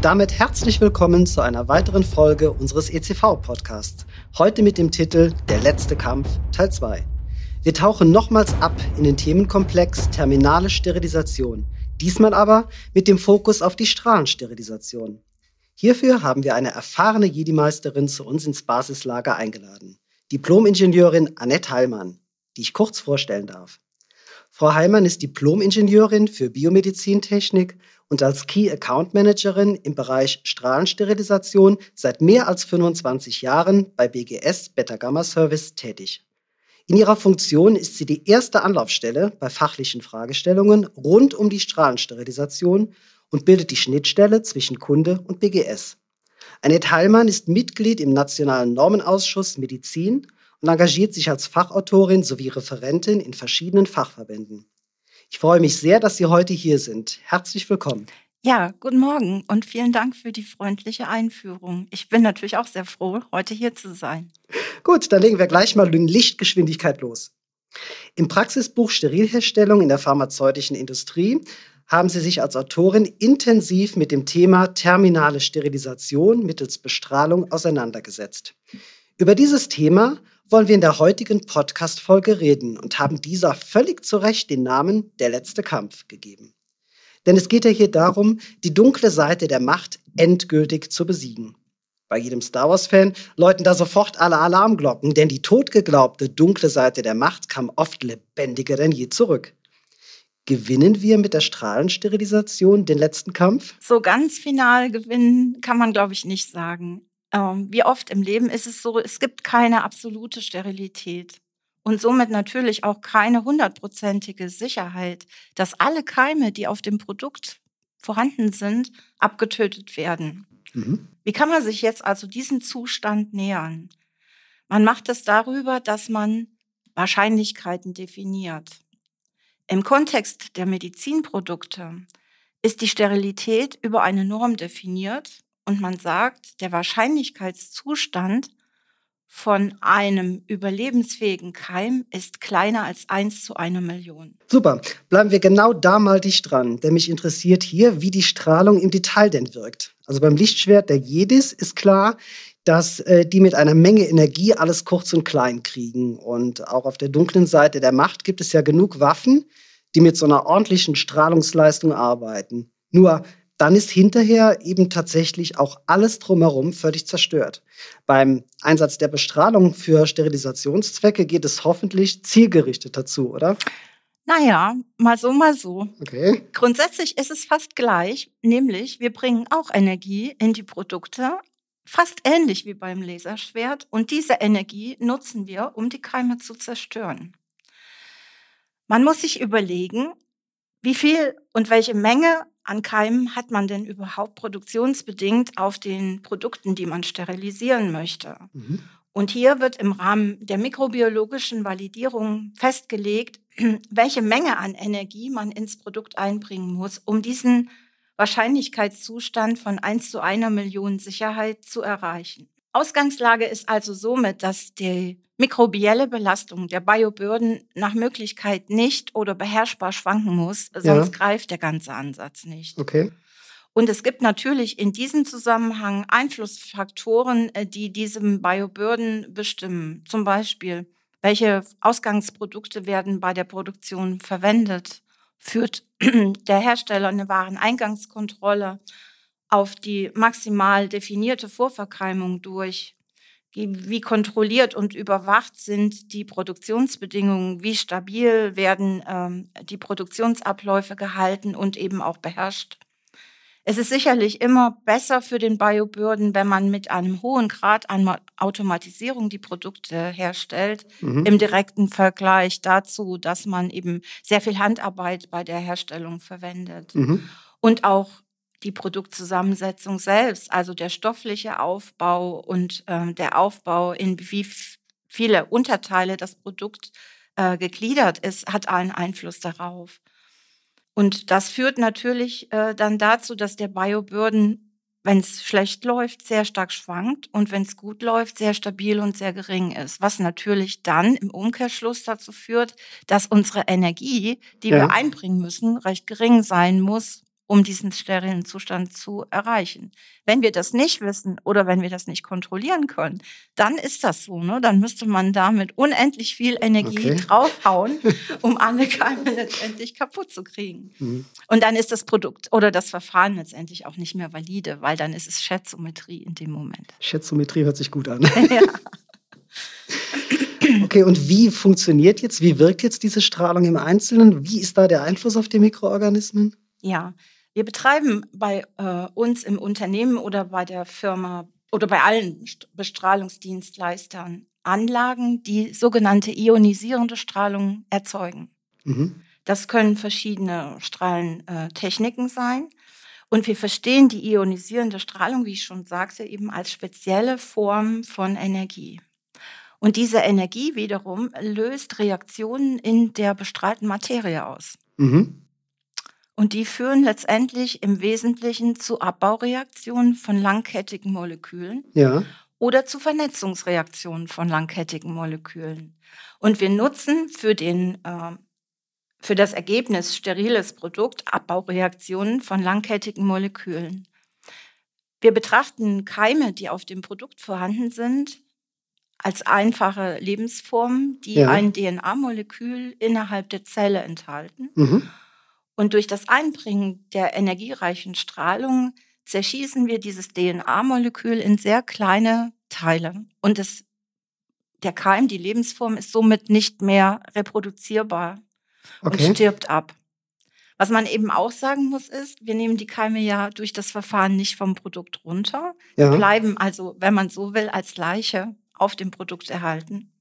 Und damit herzlich willkommen zu einer weiteren Folge unseres ECV-Podcasts. Heute mit dem Titel Der letzte Kampf Teil 2. Wir tauchen nochmals ab in den Themenkomplex terminale Sterilisation. Diesmal aber mit dem Fokus auf die Strahlensterilisation. Hierfür haben wir eine erfahrene Jedi-Meisterin zu uns ins Basislager eingeladen. Diplom-Ingenieurin Annette Heilmann, die ich kurz vorstellen darf. Frau Heilmann ist Diplom-Ingenieurin für Biomedizintechnik und als Key Account Managerin im Bereich Strahlensterilisation seit mehr als 25 Jahren bei BGS Beta Gamma Service tätig. In ihrer Funktion ist sie die erste Anlaufstelle bei fachlichen Fragestellungen rund um die Strahlensterilisation und bildet die Schnittstelle zwischen Kunde und BGS. Annette Heilmann ist Mitglied im Nationalen Normenausschuss Medizin und engagiert sich als Fachautorin sowie Referentin in verschiedenen Fachverbänden. Ich freue mich sehr, dass Sie heute hier sind. Herzlich willkommen. Ja, guten Morgen und vielen Dank für die freundliche Einführung. Ich bin natürlich auch sehr froh, heute hier zu sein. Gut, dann legen wir gleich mal in Lichtgeschwindigkeit los. Im Praxisbuch Sterilherstellung in der pharmazeutischen Industrie haben Sie sich als Autorin intensiv mit dem Thema terminale Sterilisation mittels Bestrahlung auseinandergesetzt. Über dieses Thema wollen wir in der heutigen Podcast-Folge reden und haben dieser völlig zu Recht den Namen Der letzte Kampf gegeben. Denn es geht ja hier darum, die dunkle Seite der Macht endgültig zu besiegen. Bei jedem Star Wars-Fan läuten da sofort alle Alarmglocken, denn die totgeglaubte dunkle Seite der Macht kam oft lebendiger denn je zurück. Gewinnen wir mit der Strahlensterilisation den letzten Kampf? So ganz final gewinnen kann man, glaube ich, nicht sagen. Ähm, wie oft im Leben ist es so, es gibt keine absolute Sterilität und somit natürlich auch keine hundertprozentige Sicherheit, dass alle Keime, die auf dem Produkt vorhanden sind, abgetötet werden. Mhm. Wie kann man sich jetzt also diesem Zustand nähern? Man macht es darüber, dass man Wahrscheinlichkeiten definiert. Im Kontext der Medizinprodukte ist die Sterilität über eine Norm definiert und man sagt, der Wahrscheinlichkeitszustand von einem überlebensfähigen Keim ist kleiner als 1 zu einer Million. Super, bleiben wir genau da mal dicht dran, denn mich interessiert hier, wie die Strahlung im Detail denn wirkt. Also beim Lichtschwert der Jedis ist klar, dass äh, die mit einer Menge Energie alles kurz und klein kriegen. Und auch auf der dunklen Seite der Macht gibt es ja genug Waffen, die mit so einer ordentlichen Strahlungsleistung arbeiten. Nur dann ist hinterher eben tatsächlich auch alles drumherum völlig zerstört. Beim Einsatz der Bestrahlung für Sterilisationszwecke geht es hoffentlich zielgerichtet dazu, oder? Naja, mal so, mal so. Okay. Grundsätzlich ist es fast gleich, nämlich wir bringen auch Energie in die Produkte, fast ähnlich wie beim Laserschwert, und diese Energie nutzen wir, um die Keime zu zerstören. Man muss sich überlegen, wie viel und welche Menge an Keimen hat man denn überhaupt produktionsbedingt auf den Produkten, die man sterilisieren möchte? Mhm. Und hier wird im Rahmen der mikrobiologischen Validierung festgelegt, welche Menge an Energie man ins Produkt einbringen muss, um diesen Wahrscheinlichkeitszustand von 1 zu einer Million Sicherheit zu erreichen. Ausgangslage ist also somit, dass die mikrobielle Belastung der Biobürden nach Möglichkeit nicht oder beherrschbar schwanken muss, sonst ja. greift der ganze Ansatz nicht. Okay. Und es gibt natürlich in diesem Zusammenhang Einflussfaktoren, äh, die diesem Biobürden bestimmen. Zum Beispiel, welche Ausgangsprodukte werden bei der Produktion verwendet? Führt der Hersteller eine Wareneingangskontrolle auf die maximal definierte Vorverkeimung durch? Wie kontrolliert und überwacht sind die Produktionsbedingungen? Wie stabil werden ähm, die Produktionsabläufe gehalten und eben auch beherrscht? Es ist sicherlich immer besser für den Biobürden, wenn man mit einem hohen Grad an Automatisierung die Produkte herstellt, mhm. im direkten Vergleich dazu, dass man eben sehr viel Handarbeit bei der Herstellung verwendet. Mhm. Und auch die Produktzusammensetzung selbst, also der stoffliche Aufbau und äh, der Aufbau, in wie viele Unterteile das Produkt äh, gegliedert ist, hat einen Einfluss darauf. Und das führt natürlich äh, dann dazu, dass der Biobürden, wenn es schlecht läuft, sehr stark schwankt und wenn es gut läuft, sehr stabil und sehr gering ist. Was natürlich dann im Umkehrschluss dazu führt, dass unsere Energie, die ja. wir einbringen müssen, recht gering sein muss, um diesen sterilen Zustand zu erreichen. Wenn wir das nicht wissen oder wenn wir das nicht kontrollieren können, dann ist das so. Ne? Dann müsste man damit unendlich viel Energie okay. draufhauen, um alle Keime letztendlich kaputt zu kriegen. Mhm. Und dann ist das Produkt oder das Verfahren letztendlich auch nicht mehr valide, weil dann ist es Schätzometrie in dem Moment. Schätzometrie hört sich gut an. ja. Okay, und wie funktioniert jetzt, wie wirkt jetzt diese Strahlung im Einzelnen? Wie ist da der Einfluss auf die Mikroorganismen? Ja, wir betreiben bei äh, uns im Unternehmen oder bei der Firma oder bei allen Bestrahlungsdienstleistern Anlagen, die sogenannte ionisierende Strahlung erzeugen. Mhm. Das können verschiedene Strahlentechniken sein. Und wir verstehen die ionisierende Strahlung, wie ich schon sagte, eben als spezielle Form von Energie. Und diese Energie wiederum löst Reaktionen in der bestrahlten Materie aus. Mhm. Und die führen letztendlich im Wesentlichen zu Abbaureaktionen von langkettigen Molekülen ja. oder zu Vernetzungsreaktionen von langkettigen Molekülen. Und wir nutzen für, den, äh, für das Ergebnis steriles Produkt Abbaureaktionen von langkettigen Molekülen. Wir betrachten Keime, die auf dem Produkt vorhanden sind, als einfache Lebensformen, die ja. ein DNA-Molekül innerhalb der Zelle enthalten. Mhm. Und durch das Einbringen der energiereichen Strahlung zerschießen wir dieses DNA-Molekül in sehr kleine Teile. Und es, der Keim, die Lebensform, ist somit nicht mehr reproduzierbar okay. und stirbt ab. Was man eben auch sagen muss, ist, wir nehmen die Keime ja durch das Verfahren nicht vom Produkt runter. Ja. Bleiben also, wenn man so will, als Leiche auf dem Produkt erhalten.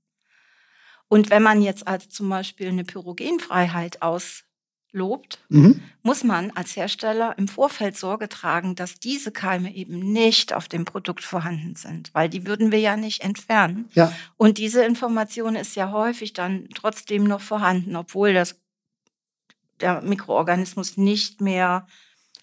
Und wenn man jetzt also zum Beispiel eine Pyrogenfreiheit aus lobt, mhm. muss man als Hersteller im Vorfeld Sorge tragen, dass diese Keime eben nicht auf dem Produkt vorhanden sind, weil die würden wir ja nicht entfernen. Ja. Und diese Information ist ja häufig dann trotzdem noch vorhanden, obwohl das, der Mikroorganismus nicht mehr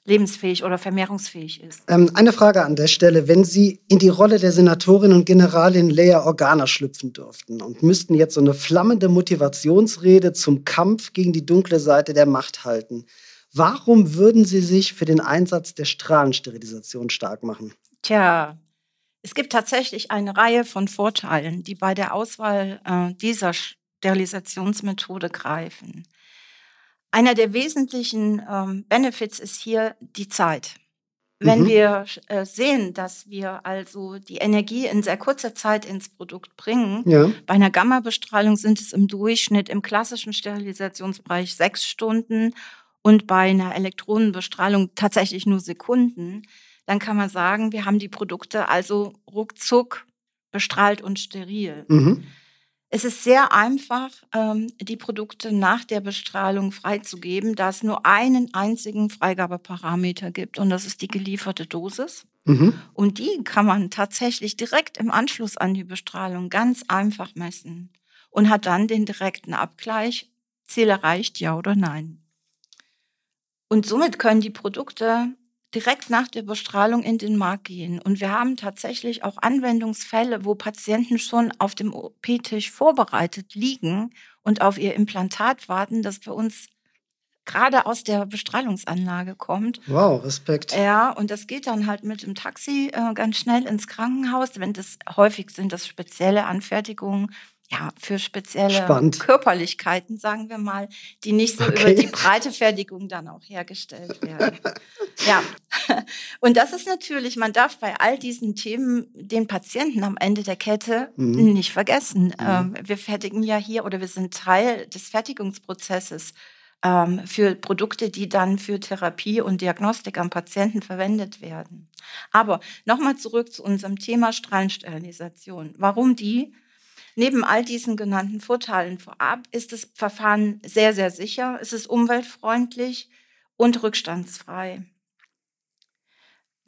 lebensfähig oder vermehrungsfähig ist. Ähm, eine Frage an der Stelle. Wenn Sie in die Rolle der Senatorin und Generalin Lea Organa schlüpfen dürften und müssten jetzt so eine flammende Motivationsrede zum Kampf gegen die dunkle Seite der Macht halten, warum würden Sie sich für den Einsatz der Strahlensterilisation stark machen? Tja, es gibt tatsächlich eine Reihe von Vorteilen, die bei der Auswahl äh, dieser Sterilisationsmethode greifen. Einer der wesentlichen ähm, Benefits ist hier die Zeit. Wenn mhm. wir äh, sehen, dass wir also die Energie in sehr kurzer Zeit ins Produkt bringen, ja. bei einer Gammabestrahlung sind es im Durchschnitt im klassischen Sterilisationsbereich sechs Stunden und bei einer Elektronenbestrahlung tatsächlich nur Sekunden, dann kann man sagen, wir haben die Produkte also ruckzuck bestrahlt und steril. Mhm. Es ist sehr einfach, ähm, die Produkte nach der Bestrahlung freizugeben, da es nur einen einzigen Freigabeparameter gibt und das ist die gelieferte Dosis. Mhm. Und die kann man tatsächlich direkt im Anschluss an die Bestrahlung ganz einfach messen und hat dann den direkten Abgleich, Ziel erreicht, ja oder nein. Und somit können die Produkte direkt nach der Bestrahlung in den Markt gehen. Und wir haben tatsächlich auch Anwendungsfälle, wo Patienten schon auf dem OP-Tisch vorbereitet liegen und auf ihr Implantat warten, das bei uns gerade aus der Bestrahlungsanlage kommt. Wow, Respekt. Ja, und das geht dann halt mit dem Taxi äh, ganz schnell ins Krankenhaus. Wenn das häufig sind das spezielle Anfertigungen, ja, für spezielle Spannend. Körperlichkeiten, sagen wir mal, die nicht so okay. über die breite Fertigung dann auch hergestellt werden. ja, und das ist natürlich, man darf bei all diesen Themen den Patienten am Ende der Kette mhm. nicht vergessen. Mhm. Ähm, wir fertigen ja hier oder wir sind Teil des Fertigungsprozesses ähm, für Produkte, die dann für Therapie und Diagnostik am Patienten verwendet werden. Aber nochmal zurück zu unserem Thema Strahlensterilisation. Warum die? Neben all diesen genannten Vorteilen vorab ist das Verfahren sehr, sehr sicher, es ist umweltfreundlich und rückstandsfrei.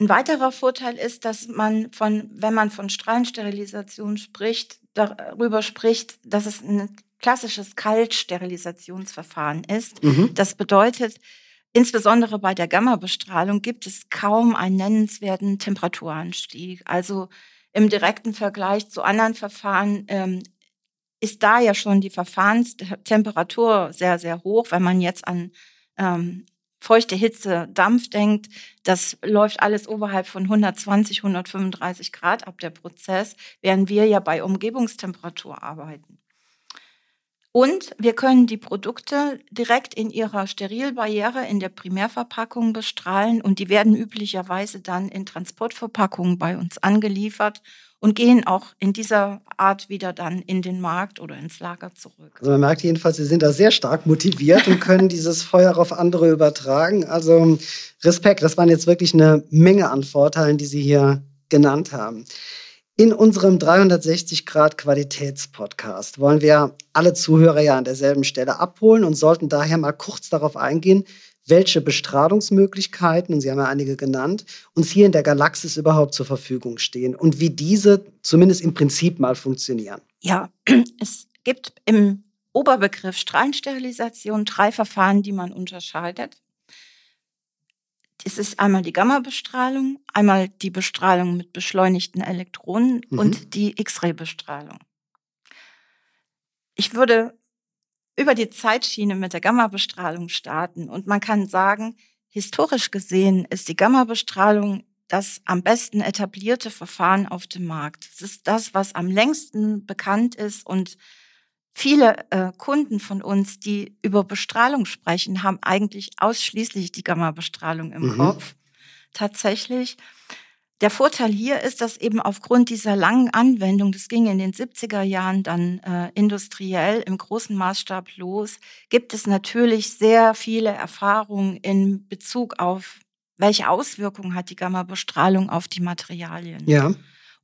Ein weiterer Vorteil ist, dass man von, wenn man von Strahlensterilisation spricht, darüber spricht, dass es ein klassisches Kaltsterilisationsverfahren ist. Mhm. Das bedeutet, insbesondere bei der Gammabestrahlung gibt es kaum einen nennenswerten Temperaturanstieg. Also im direkten Vergleich zu anderen Verfahren ähm, ist da ja schon die Verfahrenstemperatur sehr, sehr hoch. Wenn man jetzt an ähm, feuchte Hitze, Dampf denkt, das läuft alles oberhalb von 120, 135 Grad ab der Prozess, während wir ja bei Umgebungstemperatur arbeiten. Und wir können die Produkte direkt in ihrer Sterilbarriere in der Primärverpackung bestrahlen und die werden üblicherweise dann in Transportverpackungen bei uns angeliefert und gehen auch in dieser Art wieder dann in den Markt oder ins Lager zurück. Also man merkt jedenfalls, Sie sind da sehr stark motiviert und können dieses Feuer auf andere übertragen. Also Respekt, das waren jetzt wirklich eine Menge an Vorteilen, die Sie hier genannt haben. In unserem 360 Grad Qualitätspodcast wollen wir alle Zuhörer ja an derselben Stelle abholen und sollten daher mal kurz darauf eingehen, welche Bestrahlungsmöglichkeiten, und Sie haben ja einige genannt, uns hier in der Galaxis überhaupt zur Verfügung stehen und wie diese zumindest im Prinzip mal funktionieren. Ja, es gibt im Oberbegriff Strahlensterilisation drei Verfahren, die man unterscheidet. Es ist einmal die Gamma-Bestrahlung, einmal die Bestrahlung mit beschleunigten Elektronen mhm. und die X-Ray-Bestrahlung. Ich würde über die Zeitschiene mit der Gamma-Bestrahlung starten und man kann sagen, historisch gesehen ist die Gamma-Bestrahlung das am besten etablierte Verfahren auf dem Markt. Es ist das, was am längsten bekannt ist und Viele äh, Kunden von uns, die über Bestrahlung sprechen, haben eigentlich ausschließlich die Gamma-Bestrahlung im mhm. Kopf. Tatsächlich. Der Vorteil hier ist, dass eben aufgrund dieser langen Anwendung, das ging in den 70er Jahren dann äh, industriell im großen Maßstab los, gibt es natürlich sehr viele Erfahrungen in Bezug auf, welche Auswirkungen hat die Gamma-Bestrahlung auf die Materialien. Ja.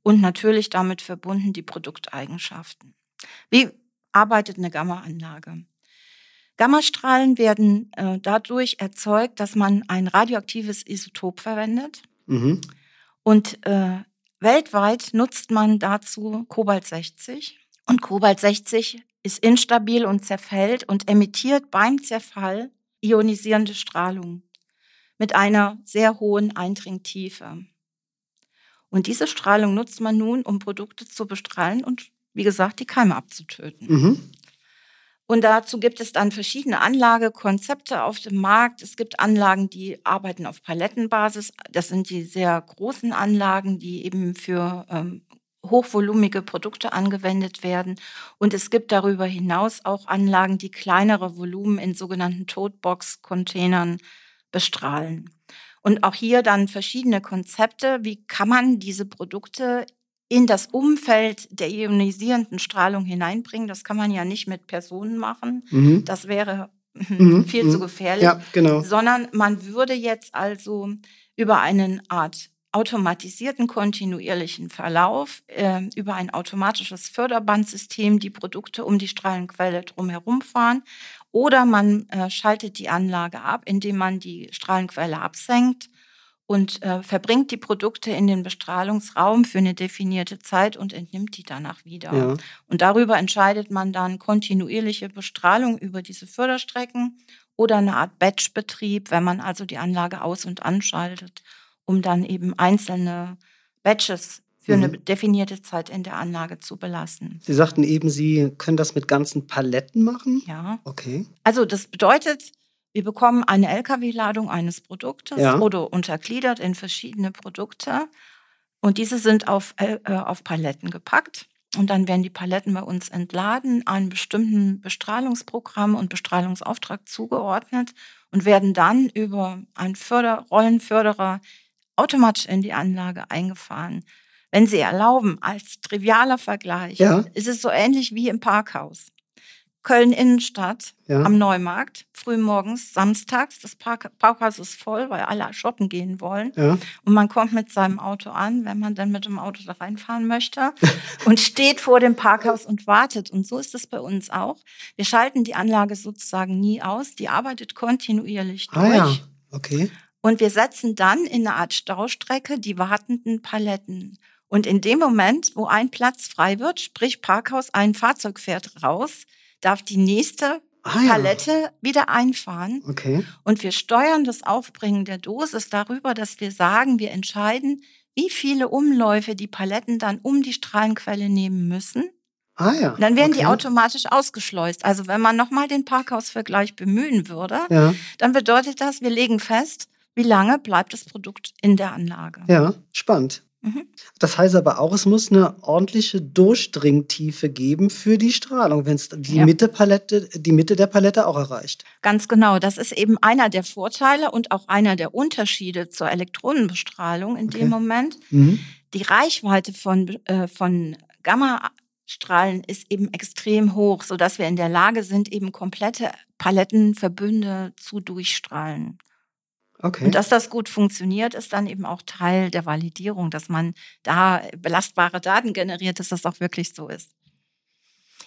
Und natürlich damit verbunden die Produkteigenschaften. Wie arbeitet eine Gammaanlage. Gammastrahlen werden äh, dadurch erzeugt, dass man ein radioaktives Isotop verwendet. Mhm. Und äh, weltweit nutzt man dazu Kobalt 60. Und Kobalt 60 ist instabil und zerfällt und emittiert beim Zerfall ionisierende Strahlung mit einer sehr hohen Eindringtiefe. Und diese Strahlung nutzt man nun, um Produkte zu bestrahlen und wie gesagt, die Keime abzutöten. Mhm. Und dazu gibt es dann verschiedene Anlagekonzepte auf dem Markt. Es gibt Anlagen, die arbeiten auf Palettenbasis. Das sind die sehr großen Anlagen, die eben für ähm, hochvolumige Produkte angewendet werden. Und es gibt darüber hinaus auch Anlagen, die kleinere Volumen in sogenannten Totebox-Containern bestrahlen. Und auch hier dann verschiedene Konzepte. Wie kann man diese Produkte in das Umfeld der ionisierenden Strahlung hineinbringen. Das kann man ja nicht mit Personen machen. Mhm. Das wäre mhm. viel mhm. zu gefährlich. Ja, genau. Sondern man würde jetzt also über eine Art automatisierten kontinuierlichen Verlauf, äh, über ein automatisches Förderbandsystem die Produkte um die Strahlenquelle drumherum fahren. Oder man äh, schaltet die Anlage ab, indem man die Strahlenquelle absenkt und äh, verbringt die Produkte in den Bestrahlungsraum für eine definierte Zeit und entnimmt die danach wieder. Ja. Und darüber entscheidet man dann kontinuierliche Bestrahlung über diese Förderstrecken oder eine Art Batchbetrieb, wenn man also die Anlage aus- und anschaltet, um dann eben einzelne Batches für mhm. eine definierte Zeit in der Anlage zu belassen. Sie sagten eben, Sie können das mit ganzen Paletten machen? Ja. Okay. Also das bedeutet, wir bekommen eine Lkw-Ladung eines Produktes ja. oder untergliedert in verschiedene Produkte. Und diese sind auf, äh, auf Paletten gepackt. Und dann werden die Paletten bei uns entladen, einem bestimmten Bestrahlungsprogramm und Bestrahlungsauftrag zugeordnet und werden dann über einen Förder Rollenförderer automatisch in die Anlage eingefahren. Wenn Sie erlauben, als trivialer Vergleich, ja. ist es so ähnlich wie im Parkhaus. Köln Innenstadt ja. am Neumarkt, frühmorgens, samstags. Das Park Parkhaus ist voll, weil alle shoppen gehen wollen. Ja. Und man kommt mit seinem Auto an, wenn man dann mit dem Auto da reinfahren möchte, und steht vor dem Parkhaus und wartet. Und so ist es bei uns auch. Wir schalten die Anlage sozusagen nie aus. Die arbeitet kontinuierlich durch. Ah, ja. Okay. Und wir setzen dann in eine Art Staustrecke die wartenden Paletten. Und in dem Moment, wo ein Platz frei wird, sprich Parkhaus, ein Fahrzeug fährt raus, darf die nächste ah, ja. Palette wieder einfahren. Okay. Und wir steuern das Aufbringen der Dosis darüber, dass wir sagen, wir entscheiden, wie viele Umläufe die Paletten dann um die Strahlenquelle nehmen müssen. Ah ja. Und dann werden okay. die automatisch ausgeschleust. Also wenn man nochmal den Parkhausvergleich bemühen würde, ja. dann bedeutet das, wir legen fest, wie lange bleibt das Produkt in der Anlage. Ja, spannend. Mhm. Das heißt aber auch, es muss eine ordentliche Durchdringtiefe geben für die Strahlung, wenn es die, ja. Mitte die Mitte der Palette auch erreicht. Ganz genau. Das ist eben einer der Vorteile und auch einer der Unterschiede zur Elektronenbestrahlung in okay. dem Moment. Mhm. Die Reichweite von, äh, von Gammastrahlen ist eben extrem hoch, sodass wir in der Lage sind, eben komplette Palettenverbünde zu durchstrahlen. Okay. Und dass das gut funktioniert, ist dann eben auch Teil der Validierung, dass man da belastbare Daten generiert, dass das auch wirklich so ist.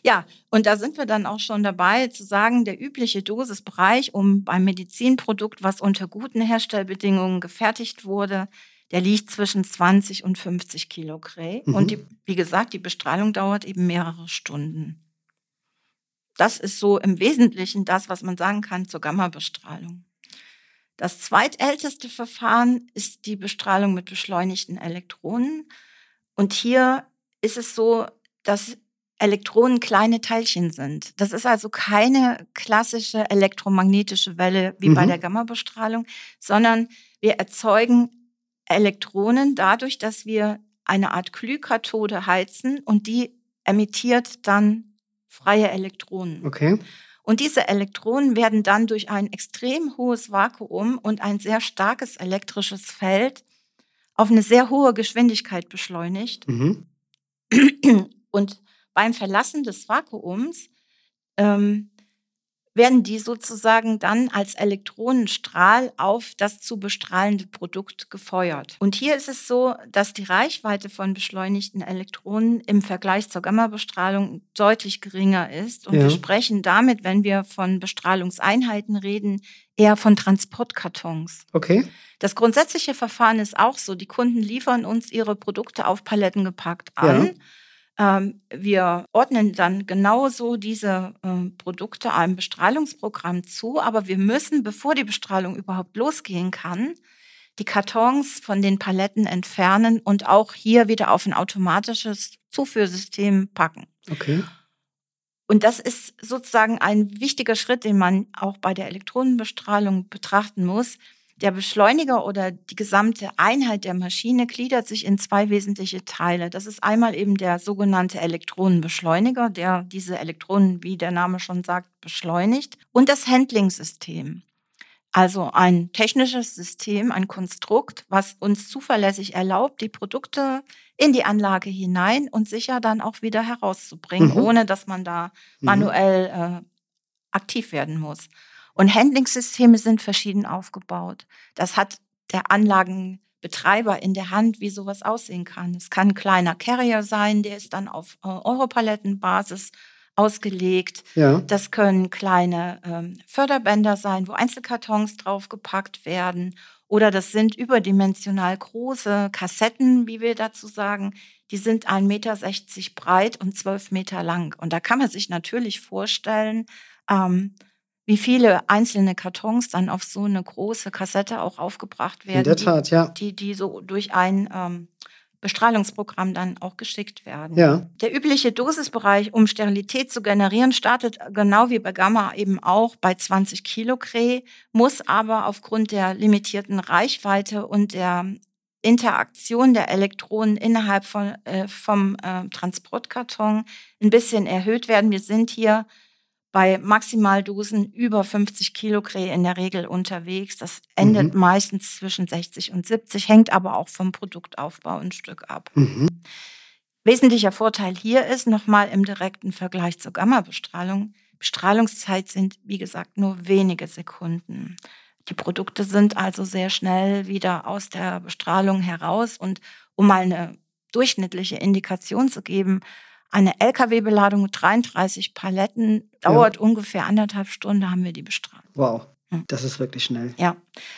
Ja, und da sind wir dann auch schon dabei zu sagen, der übliche Dosisbereich, um beim Medizinprodukt, was unter guten Herstellbedingungen gefertigt wurde, der liegt zwischen 20 und 50 Kilo Gray. Mhm. Und die, wie gesagt, die Bestrahlung dauert eben mehrere Stunden. Das ist so im Wesentlichen das, was man sagen kann zur Gamma-Bestrahlung. Das zweitälteste Verfahren ist die Bestrahlung mit beschleunigten Elektronen. Und hier ist es so, dass Elektronen kleine Teilchen sind. Das ist also keine klassische elektromagnetische Welle wie mhm. bei der Gammabestrahlung, sondern wir erzeugen Elektronen dadurch, dass wir eine Art Glühkathode heizen und die emittiert dann freie Elektronen. Okay. Und diese Elektronen werden dann durch ein extrem hohes Vakuum und ein sehr starkes elektrisches Feld auf eine sehr hohe Geschwindigkeit beschleunigt. Mhm. Und beim Verlassen des Vakuums ähm, werden die sozusagen dann als Elektronenstrahl auf das zu bestrahlende Produkt gefeuert. Und hier ist es so, dass die Reichweite von beschleunigten Elektronen im Vergleich zur Gammabestrahlung deutlich geringer ist. Und ja. wir sprechen damit, wenn wir von Bestrahlungseinheiten reden, eher von Transportkartons. Okay. Das grundsätzliche Verfahren ist auch so. Die Kunden liefern uns ihre Produkte auf Paletten gepackt an. Ja wir ordnen dann genauso diese äh, Produkte einem Bestrahlungsprogramm zu, aber wir müssen, bevor die Bestrahlung überhaupt losgehen kann, die Kartons von den Paletten entfernen und auch hier wieder auf ein automatisches Zuführsystem packen. Okay. Und das ist sozusagen ein wichtiger Schritt, den man auch bei der Elektronenbestrahlung betrachten muss. Der Beschleuniger oder die gesamte Einheit der Maschine gliedert sich in zwei wesentliche Teile. Das ist einmal eben der sogenannte Elektronenbeschleuniger, der diese Elektronen, wie der Name schon sagt, beschleunigt, und das Handlingsystem. Also ein technisches System, ein Konstrukt, was uns zuverlässig erlaubt, die Produkte in die Anlage hinein und sicher dann auch wieder herauszubringen, mhm. ohne dass man da mhm. manuell äh, aktiv werden muss. Und Handlingssysteme sind verschieden aufgebaut. Das hat der Anlagenbetreiber in der Hand, wie sowas aussehen kann. Es kann ein kleiner Carrier sein, der ist dann auf äh, Europalettenbasis ausgelegt. Ja. Das können kleine ähm, Förderbänder sein, wo Einzelkartons draufgepackt werden. Oder das sind überdimensional große Kassetten, wie wir dazu sagen. Die sind 1,60 Meter breit und 12 Meter lang. Und da kann man sich natürlich vorstellen, ähm, wie viele einzelne Kartons dann auf so eine große Kassette auch aufgebracht werden. In der Tat, die, ja. Die, die so durch ein ähm, Bestrahlungsprogramm dann auch geschickt werden. Ja. Der übliche Dosisbereich, um Sterilität zu generieren, startet genau wie bei Gamma eben auch bei 20 Kilo Kre, muss aber aufgrund der limitierten Reichweite und der Interaktion der Elektronen innerhalb von, äh, vom äh, Transportkarton ein bisschen erhöht werden. Wir sind hier bei Maximaldosen über 50 Kilo Krähe in der Regel unterwegs. Das endet mhm. meistens zwischen 60 und 70, hängt aber auch vom Produktaufbau ein Stück ab. Mhm. Wesentlicher Vorteil hier ist nochmal im direkten Vergleich zur Gamma-Bestrahlung. Bestrahlungszeit sind, wie gesagt, nur wenige Sekunden. Die Produkte sind also sehr schnell wieder aus der Bestrahlung heraus und um mal eine durchschnittliche Indikation zu geben, eine Lkw-Beladung mit 33 Paletten dauert ja. ungefähr anderthalb Stunden, haben wir die bestrahlt. Wow. Hm. Das ist wirklich schnell. Ja.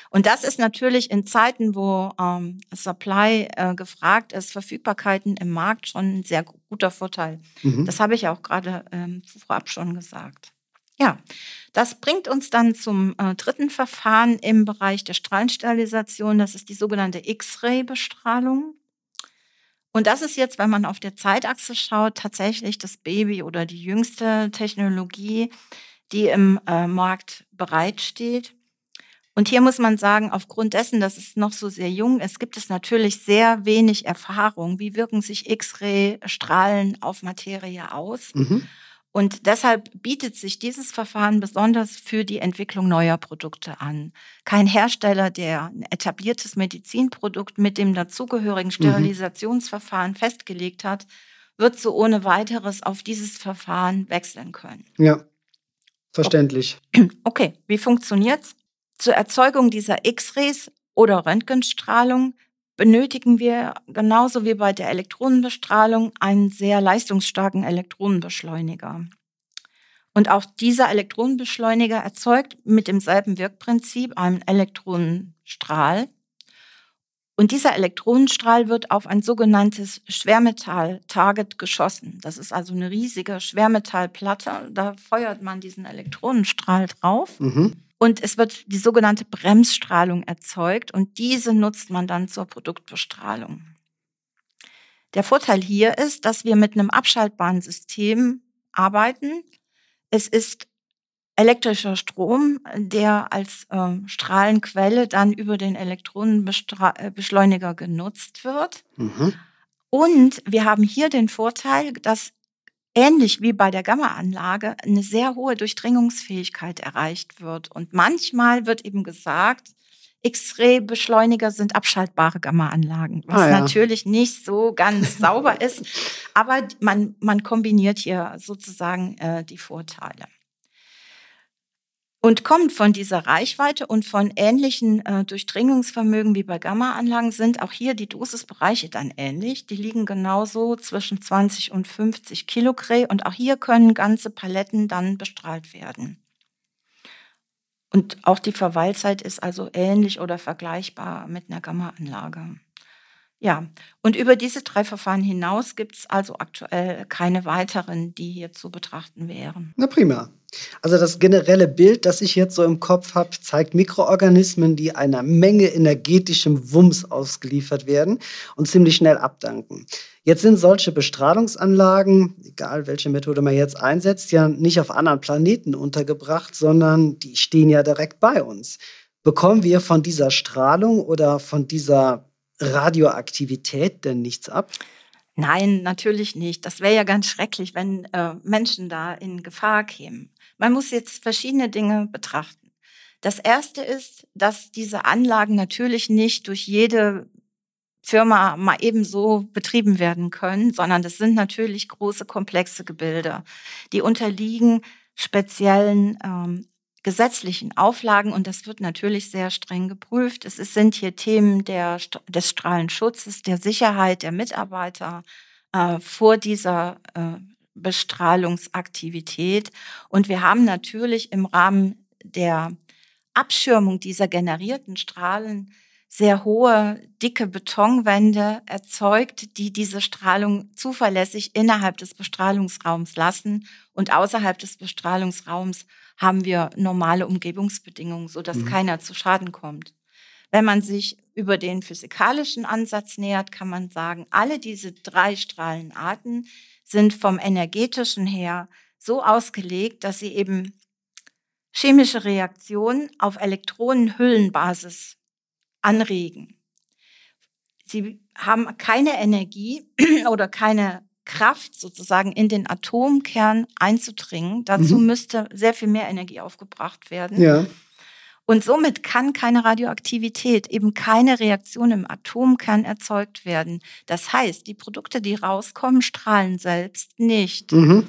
Und das ist natürlich in Zeiten, wo ähm, Supply äh, gefragt ist, Verfügbarkeiten im Markt schon ein sehr guter Vorteil. Mhm. Das habe ich auch gerade ähm, vorab schon gesagt. Ja, das bringt uns dann zum äh, dritten Verfahren im Bereich der Strahlensterilisation. Das ist die sogenannte X-Ray-Bestrahlung. Und das ist jetzt, wenn man auf der Zeitachse schaut, tatsächlich das Baby oder die jüngste Technologie, die im äh, Markt bereitsteht. Und hier muss man sagen, aufgrund dessen, dass es noch so sehr jung ist, gibt es natürlich sehr wenig Erfahrung. Wie wirken sich X-Ray-Strahlen auf Materie aus? Mhm. Und deshalb bietet sich dieses Verfahren besonders für die Entwicklung neuer Produkte an. Kein Hersteller, der ein etabliertes Medizinprodukt mit dem dazugehörigen mhm. Sterilisationsverfahren mhm. festgelegt hat, wird so ohne weiteres auf dieses Verfahren wechseln können. Ja, verständlich. Okay, wie funktioniert's? Zur Erzeugung dieser X-Rays oder Röntgenstrahlung benötigen wir genauso wie bei der Elektronenbestrahlung einen sehr leistungsstarken Elektronenbeschleuniger. Und auch dieser Elektronenbeschleuniger erzeugt mit demselben Wirkprinzip einen Elektronenstrahl. Und dieser Elektronenstrahl wird auf ein sogenanntes Schwermetall-Target geschossen. Das ist also eine riesige Schwermetallplatte. Da feuert man diesen Elektronenstrahl drauf. Mhm. Und es wird die sogenannte Bremsstrahlung erzeugt und diese nutzt man dann zur Produktbestrahlung. Der Vorteil hier ist, dass wir mit einem abschaltbaren System arbeiten. Es ist elektrischer Strom, der als äh, Strahlenquelle dann über den Elektronenbeschleuniger genutzt wird. Mhm. Und wir haben hier den Vorteil, dass ähnlich wie bei der Gamma-Anlage eine sehr hohe Durchdringungsfähigkeit erreicht wird. Und manchmal wird eben gesagt, X-Ray-Beschleuniger sind abschaltbare Gamma-Anlagen, was ah, ja. natürlich nicht so ganz sauber ist, aber man, man kombiniert hier sozusagen äh, die Vorteile und kommt von dieser Reichweite und von ähnlichen äh, Durchdringungsvermögen wie bei Gamma-Anlagen sind auch hier die Dosisbereiche dann ähnlich. Die liegen genauso zwischen 20 und 50 Kilogray und auch hier können ganze Paletten dann bestrahlt werden. Und auch die Verweilzeit ist also ähnlich oder vergleichbar mit einer Gamma-Anlage. Ja, und über diese drei Verfahren hinaus gibt es also aktuell keine weiteren, die hier zu betrachten wären. Na prima. Also das generelle Bild, das ich jetzt so im Kopf habe, zeigt Mikroorganismen, die einer Menge energetischem Wumms ausgeliefert werden und ziemlich schnell abdanken. Jetzt sind solche Bestrahlungsanlagen, egal welche Methode man jetzt einsetzt, ja nicht auf anderen Planeten untergebracht, sondern die stehen ja direkt bei uns. Bekommen wir von dieser Strahlung oder von dieser Radioaktivität denn nichts ab? Nein, natürlich nicht. Das wäre ja ganz schrecklich, wenn äh, Menschen da in Gefahr kämen. Man muss jetzt verschiedene Dinge betrachten. Das erste ist, dass diese Anlagen natürlich nicht durch jede Firma mal ebenso betrieben werden können, sondern das sind natürlich große, komplexe Gebilde. Die unterliegen speziellen ähm, gesetzlichen Auflagen und das wird natürlich sehr streng geprüft. Es sind hier Themen der, des Strahlenschutzes, der Sicherheit der Mitarbeiter äh, vor dieser äh, Bestrahlungsaktivität. Und wir haben natürlich im Rahmen der Abschirmung dieser generierten Strahlen sehr hohe, dicke Betonwände erzeugt, die diese Strahlung zuverlässig innerhalb des Bestrahlungsraums lassen. Und außerhalb des Bestrahlungsraums haben wir normale Umgebungsbedingungen, sodass mhm. keiner zu Schaden kommt. Wenn man sich über den physikalischen Ansatz nähert, kann man sagen, alle diese drei Strahlenarten sind vom energetischen her so ausgelegt, dass sie eben chemische Reaktionen auf Elektronenhüllenbasis anregen. Sie haben keine Energie oder keine Kraft sozusagen in den Atomkern einzudringen. Dazu mhm. müsste sehr viel mehr Energie aufgebracht werden. Ja. Und somit kann keine Radioaktivität, eben keine Reaktion im Atomkern erzeugt werden. Das heißt, die Produkte, die rauskommen, strahlen selbst nicht. Mhm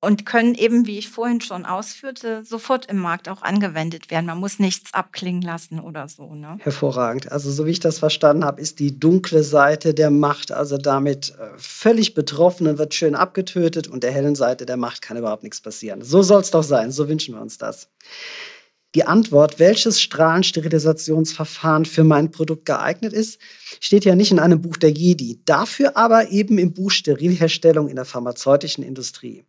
und können eben, wie ich vorhin schon ausführte, sofort im Markt auch angewendet werden. Man muss nichts abklingen lassen oder so. Ne? Hervorragend. Also so wie ich das verstanden habe, ist die dunkle Seite der Macht also damit äh, völlig betroffen und wird schön abgetötet und der hellen Seite der Macht kann überhaupt nichts passieren. So soll es doch sein. So wünschen wir uns das. Die Antwort, welches Strahlensterilisationsverfahren für mein Produkt geeignet ist, steht ja nicht in einem Buch der Jedi, dafür aber eben im Buch Sterilherstellung in der pharmazeutischen Industrie.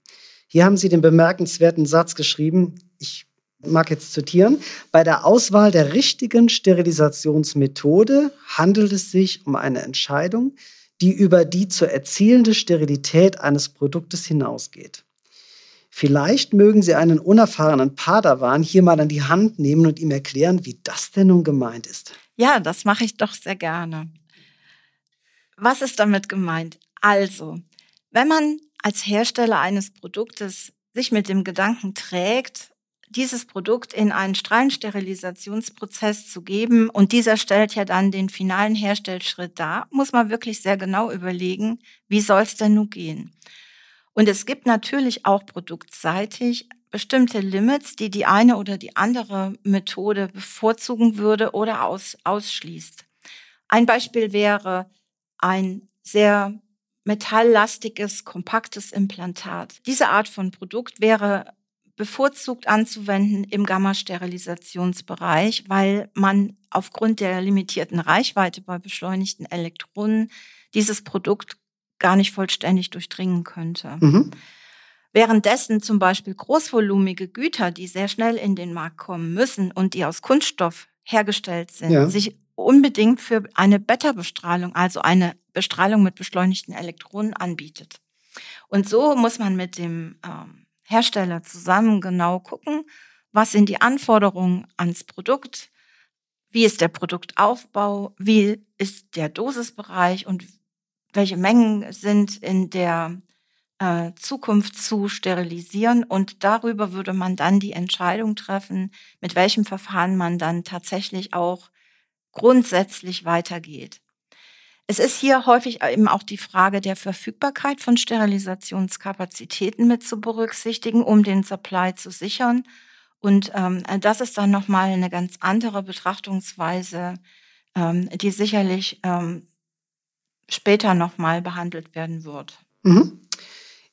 Hier haben Sie den bemerkenswerten Satz geschrieben, ich mag jetzt zitieren, bei der Auswahl der richtigen Sterilisationsmethode handelt es sich um eine Entscheidung, die über die zu erzielende Sterilität eines Produktes hinausgeht. Vielleicht mögen Sie einen unerfahrenen Padawan hier mal an die Hand nehmen und ihm erklären, wie das denn nun gemeint ist. Ja, das mache ich doch sehr gerne. Was ist damit gemeint? Also, wenn man als Hersteller eines Produktes sich mit dem Gedanken trägt, dieses Produkt in einen Strahlensterilisationsprozess zu geben und dieser stellt ja dann den finalen Herstellschritt dar, muss man wirklich sehr genau überlegen, wie soll es denn nun gehen. Und es gibt natürlich auch produktseitig bestimmte Limits, die die eine oder die andere Methode bevorzugen würde oder aus, ausschließt. Ein Beispiel wäre ein sehr metalllastiges, kompaktes Implantat. Diese Art von Produkt wäre bevorzugt anzuwenden im Gamma-Sterilisationsbereich, weil man aufgrund der limitierten Reichweite bei beschleunigten Elektronen dieses Produkt gar nicht vollständig durchdringen könnte. Mhm. Währenddessen zum Beispiel großvolumige Güter, die sehr schnell in den Markt kommen müssen und die aus Kunststoff hergestellt sind, ja. sich unbedingt für eine Beta-Bestrahlung, also eine Bestrahlung mit beschleunigten Elektronen anbietet. Und so muss man mit dem ähm, Hersteller zusammen genau gucken, was sind die Anforderungen ans Produkt, wie ist der Produktaufbau, wie ist der Dosisbereich und welche Mengen sind in der äh, Zukunft zu sterilisieren. Und darüber würde man dann die Entscheidung treffen, mit welchem Verfahren man dann tatsächlich auch grundsätzlich weitergeht. Es ist hier häufig eben auch die Frage der Verfügbarkeit von Sterilisationskapazitäten mit zu berücksichtigen, um den Supply zu sichern. Und ähm, das ist dann nochmal eine ganz andere Betrachtungsweise, ähm, die sicherlich ähm, später nochmal behandelt werden wird. Mhm.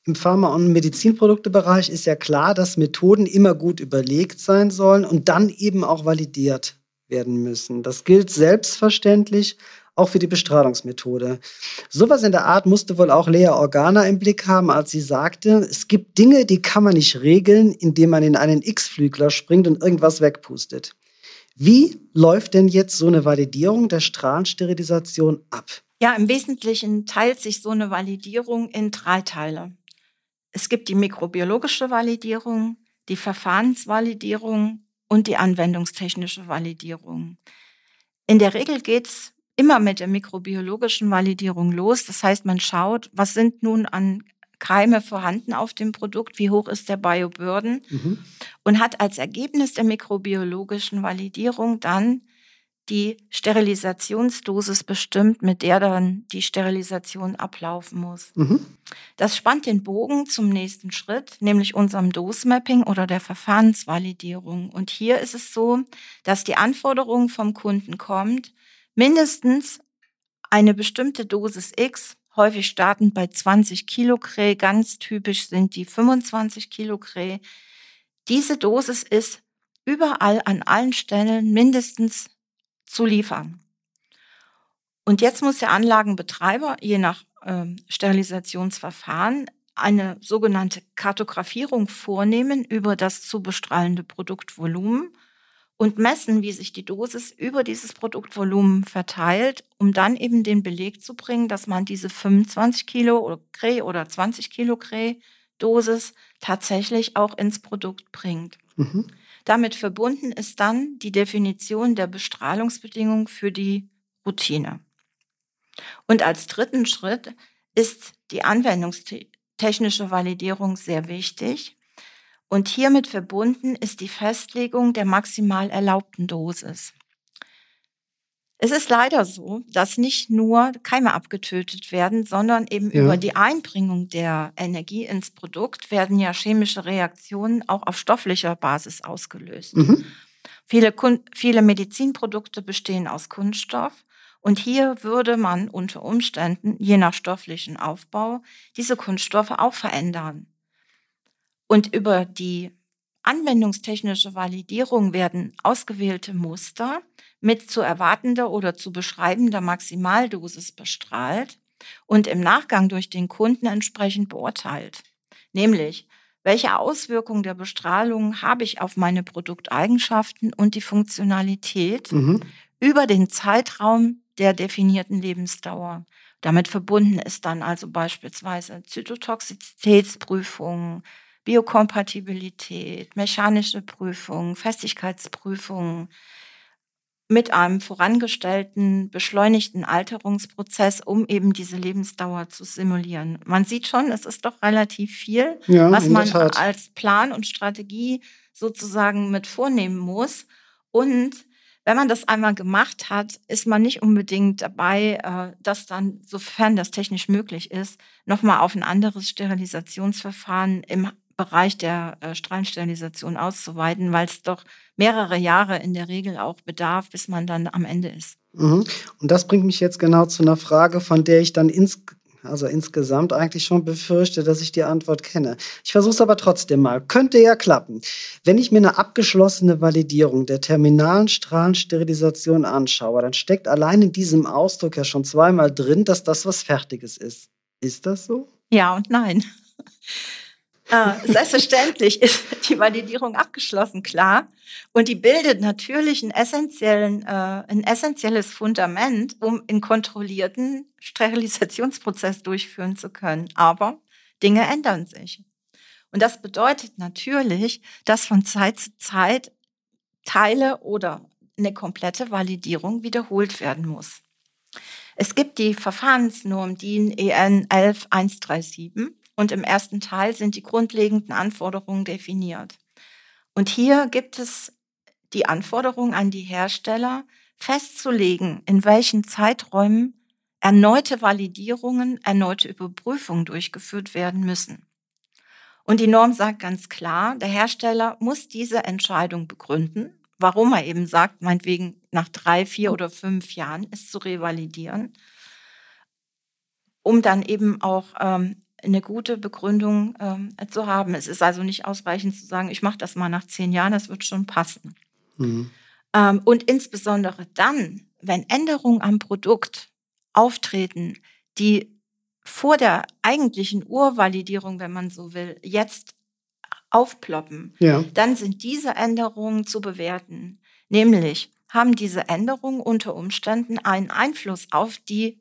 Im Pharma- und Medizinproduktebereich ist ja klar, dass Methoden immer gut überlegt sein sollen und dann eben auch validiert werden müssen. Das gilt selbstverständlich auch für die Bestrahlungsmethode. Sowas in der Art musste wohl auch Lea Organa im Blick haben, als sie sagte, es gibt Dinge, die kann man nicht regeln, indem man in einen X-Flügler springt und irgendwas wegpustet. Wie läuft denn jetzt so eine Validierung der Strahlensterilisation ab? Ja, im Wesentlichen teilt sich so eine Validierung in drei Teile. Es gibt die mikrobiologische Validierung, die Verfahrensvalidierung und die anwendungstechnische Validierung. In der Regel geht's immer mit der mikrobiologischen Validierung los. Das heißt, man schaut, was sind nun an Keime vorhanden auf dem Produkt, wie hoch ist der Bioburden mhm. und hat als Ergebnis der mikrobiologischen Validierung dann die Sterilisationsdosis bestimmt, mit der dann die Sterilisation ablaufen muss. Mhm. Das spannt den Bogen zum nächsten Schritt, nämlich unserem Dose-Mapping oder der Verfahrensvalidierung. Und hier ist es so, dass die Anforderung vom Kunden kommt, mindestens eine bestimmte Dosis X, häufig startend bei 20 Kilogray, ganz typisch sind die 25 Kilogray. Diese Dosis ist überall an allen Stellen mindestens zu liefern. Und jetzt muss der Anlagenbetreiber je nach äh, Sterilisationsverfahren eine sogenannte Kartografierung vornehmen über das zu bestrahlende Produktvolumen und messen, wie sich die Dosis über dieses Produktvolumen verteilt, um dann eben den Beleg zu bringen, dass man diese 25 Kilo oder Cree oder 20 Kilo Cree Dosis tatsächlich auch ins Produkt bringt. Mhm. Damit verbunden ist dann die Definition der Bestrahlungsbedingungen für die Routine. Und als dritten Schritt ist die anwendungstechnische Validierung sehr wichtig. Und hiermit verbunden ist die Festlegung der maximal erlaubten Dosis. Es ist leider so, dass nicht nur Keime abgetötet werden, sondern eben ja. über die Einbringung der Energie ins Produkt werden ja chemische Reaktionen auch auf stofflicher Basis ausgelöst. Mhm. Viele, viele Medizinprodukte bestehen aus Kunststoff und hier würde man unter Umständen, je nach stofflichen Aufbau, diese Kunststoffe auch verändern. Und über die anwendungstechnische Validierung werden ausgewählte Muster mit zu erwartender oder zu beschreibender Maximaldosis bestrahlt und im Nachgang durch den Kunden entsprechend beurteilt. Nämlich, welche Auswirkungen der Bestrahlung habe ich auf meine Produkteigenschaften und die Funktionalität mhm. über den Zeitraum der definierten Lebensdauer. Damit verbunden ist dann also beispielsweise Zytotoxizitätsprüfungen, Biokompatibilität, mechanische Prüfungen, Festigkeitsprüfungen mit einem vorangestellten, beschleunigten Alterungsprozess, um eben diese Lebensdauer zu simulieren. Man sieht schon, es ist doch relativ viel, ja, was man als Plan und Strategie sozusagen mit vornehmen muss. Und wenn man das einmal gemacht hat, ist man nicht unbedingt dabei, äh, das dann, sofern das technisch möglich ist, nochmal auf ein anderes Sterilisationsverfahren im Bereich der äh, Strahlensterilisation auszuweiten, weil es doch mehrere Jahre in der Regel auch bedarf, bis man dann am Ende ist. Mhm. Und das bringt mich jetzt genau zu einer Frage, von der ich dann ins, also insgesamt eigentlich schon befürchte, dass ich die Antwort kenne. Ich versuche es aber trotzdem mal. Könnte ja klappen. Wenn ich mir eine abgeschlossene Validierung der terminalen Strahlensterilisation anschaue, dann steckt allein in diesem Ausdruck ja schon zweimal drin, dass das was Fertiges ist. Ist das so? Ja und nein. Äh, selbstverständlich ist die Validierung abgeschlossen, klar. Und die bildet natürlich einen essentiellen, äh, ein essentielles Fundament, um einen kontrollierten Sterilisationsprozess durchführen zu können. Aber Dinge ändern sich. Und das bedeutet natürlich, dass von Zeit zu Zeit Teile oder eine komplette Validierung wiederholt werden muss. Es gibt die Verfahrensnorm DIN EN 11137 und im ersten Teil sind die grundlegenden Anforderungen definiert. Und hier gibt es die Anforderung an die Hersteller, festzulegen, in welchen Zeiträumen erneute Validierungen, erneute Überprüfungen durchgeführt werden müssen. Und die Norm sagt ganz klar, der Hersteller muss diese Entscheidung begründen, warum er eben sagt, meinetwegen nach drei, vier oder fünf Jahren es zu revalidieren, um dann eben auch ähm, eine gute Begründung ähm, zu haben. Es ist also nicht ausreichend zu sagen, ich mache das mal nach zehn Jahren, das wird schon passen. Mhm. Ähm, und insbesondere dann, wenn Änderungen am Produkt auftreten, die vor der eigentlichen Urvalidierung, wenn man so will, jetzt aufploppen, ja. dann sind diese Änderungen zu bewerten. Nämlich haben diese Änderungen unter Umständen einen Einfluss auf die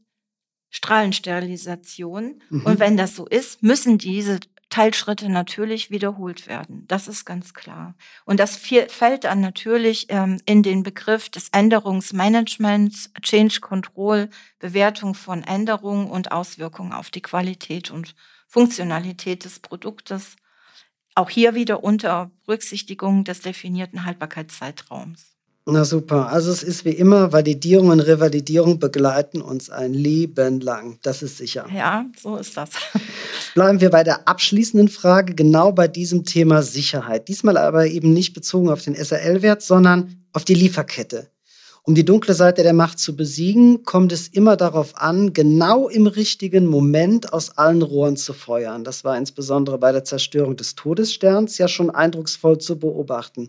Strahlensterilisation. Mhm. Und wenn das so ist, müssen diese Teilschritte natürlich wiederholt werden. Das ist ganz klar. Und das fällt dann natürlich ähm, in den Begriff des Änderungsmanagements, Change Control, Bewertung von Änderungen und Auswirkungen auf die Qualität und Funktionalität des Produktes. Auch hier wieder unter Berücksichtigung des definierten Haltbarkeitszeitraums. Na super. Also es ist wie immer, Validierung und Revalidierung begleiten uns ein Leben lang. Das ist sicher. Ja, so ist das. Bleiben wir bei der abschließenden Frage, genau bei diesem Thema Sicherheit. Diesmal aber eben nicht bezogen auf den SRL-Wert, sondern auf die Lieferkette. Um die dunkle Seite der Macht zu besiegen, kommt es immer darauf an, genau im richtigen Moment aus allen Rohren zu feuern. Das war insbesondere bei der Zerstörung des Todessterns ja schon eindrucksvoll zu beobachten.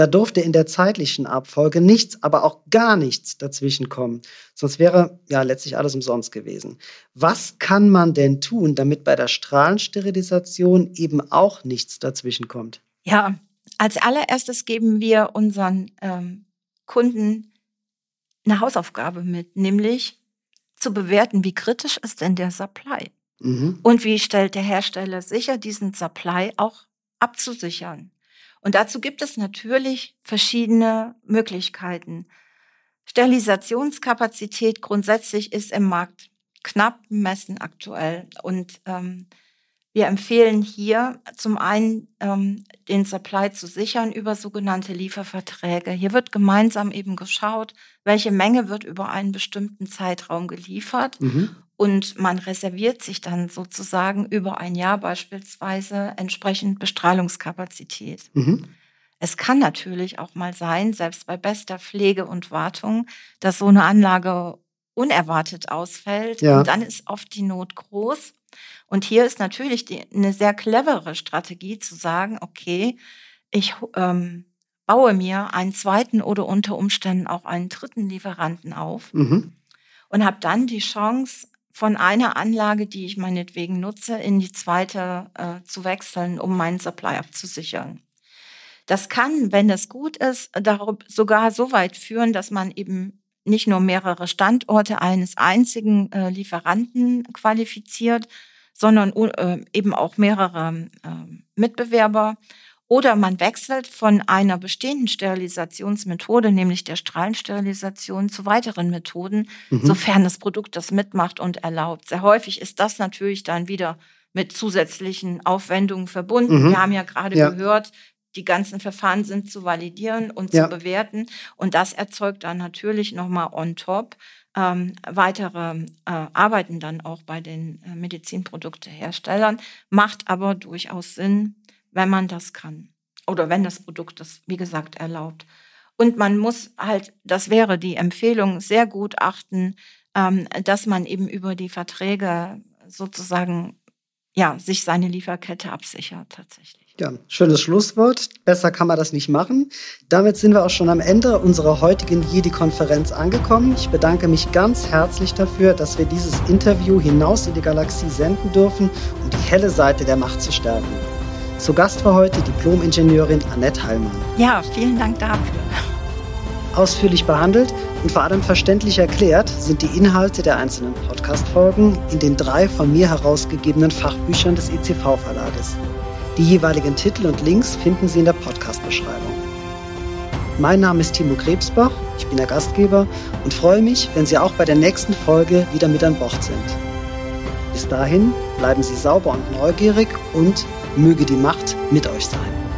Da durfte in der zeitlichen Abfolge nichts, aber auch gar nichts dazwischenkommen. Sonst wäre ja letztlich alles umsonst gewesen. Was kann man denn tun, damit bei der Strahlensterilisation eben auch nichts dazwischenkommt? Ja, als allererstes geben wir unseren ähm, Kunden eine Hausaufgabe mit, nämlich zu bewerten, wie kritisch ist denn der Supply? Mhm. Und wie stellt der Hersteller sicher, diesen Supply auch abzusichern? Und dazu gibt es natürlich verschiedene Möglichkeiten. Sterilisationskapazität grundsätzlich ist im Markt knapp messen aktuell. Und ähm, wir empfehlen hier zum einen ähm, den Supply zu sichern über sogenannte Lieferverträge. Hier wird gemeinsam eben geschaut, welche Menge wird über einen bestimmten Zeitraum geliefert. Mhm. Und man reserviert sich dann sozusagen über ein Jahr beispielsweise entsprechend Bestrahlungskapazität. Mhm. Es kann natürlich auch mal sein, selbst bei bester Pflege und Wartung, dass so eine Anlage unerwartet ausfällt. Ja. Und dann ist oft die Not groß. Und hier ist natürlich die, eine sehr clevere Strategie zu sagen, okay, ich ähm, baue mir einen zweiten oder unter Umständen auch einen dritten Lieferanten auf mhm. und habe dann die Chance, von einer Anlage, die ich meinetwegen nutze, in die zweite äh, zu wechseln, um meinen Supply abzusichern. Das kann, wenn es gut ist, sogar so weit führen, dass man eben nicht nur mehrere Standorte eines einzigen äh, Lieferanten qualifiziert, sondern äh, eben auch mehrere äh, Mitbewerber oder man wechselt von einer bestehenden Sterilisationsmethode, nämlich der Strahlensterilisation, zu weiteren Methoden, mhm. sofern das Produkt das mitmacht und erlaubt. Sehr häufig ist das natürlich dann wieder mit zusätzlichen Aufwendungen verbunden. Mhm. Wir haben ja gerade ja. gehört, die ganzen Verfahren sind zu validieren und ja. zu bewerten. Und das erzeugt dann natürlich nochmal on top ähm, weitere äh, Arbeiten dann auch bei den äh, Medizinprodukteherstellern, macht aber durchaus Sinn, wenn man das kann. Oder wenn das Produkt das, wie gesagt, erlaubt. Und man muss halt, das wäre die Empfehlung, sehr gut achten, ähm, dass man eben über die Verträge sozusagen ja, sich seine Lieferkette absichert tatsächlich. Ja, schönes Schlusswort. Besser kann man das nicht machen. Damit sind wir auch schon am Ende unserer heutigen Jedi-Konferenz angekommen. Ich bedanke mich ganz herzlich dafür, dass wir dieses Interview hinaus in die Galaxie senden dürfen, um die helle Seite der Macht zu stärken. Zu Gast war heute Diplom-Ingenieurin Annette Heilmann. Ja, vielen Dank dafür. Ausführlich behandelt und vor allem verständlich erklärt sind die Inhalte der einzelnen Podcast-Folgen in den drei von mir herausgegebenen Fachbüchern des ECV-Verlages. Die jeweiligen Titel und Links finden Sie in der Podcast-Beschreibung. Mein Name ist Timo Krebsbach, ich bin der Gastgeber und freue mich, wenn Sie auch bei der nächsten Folge wieder mit an Bord sind. Bis dahin bleiben Sie sauber und neugierig und möge die Macht mit euch sein.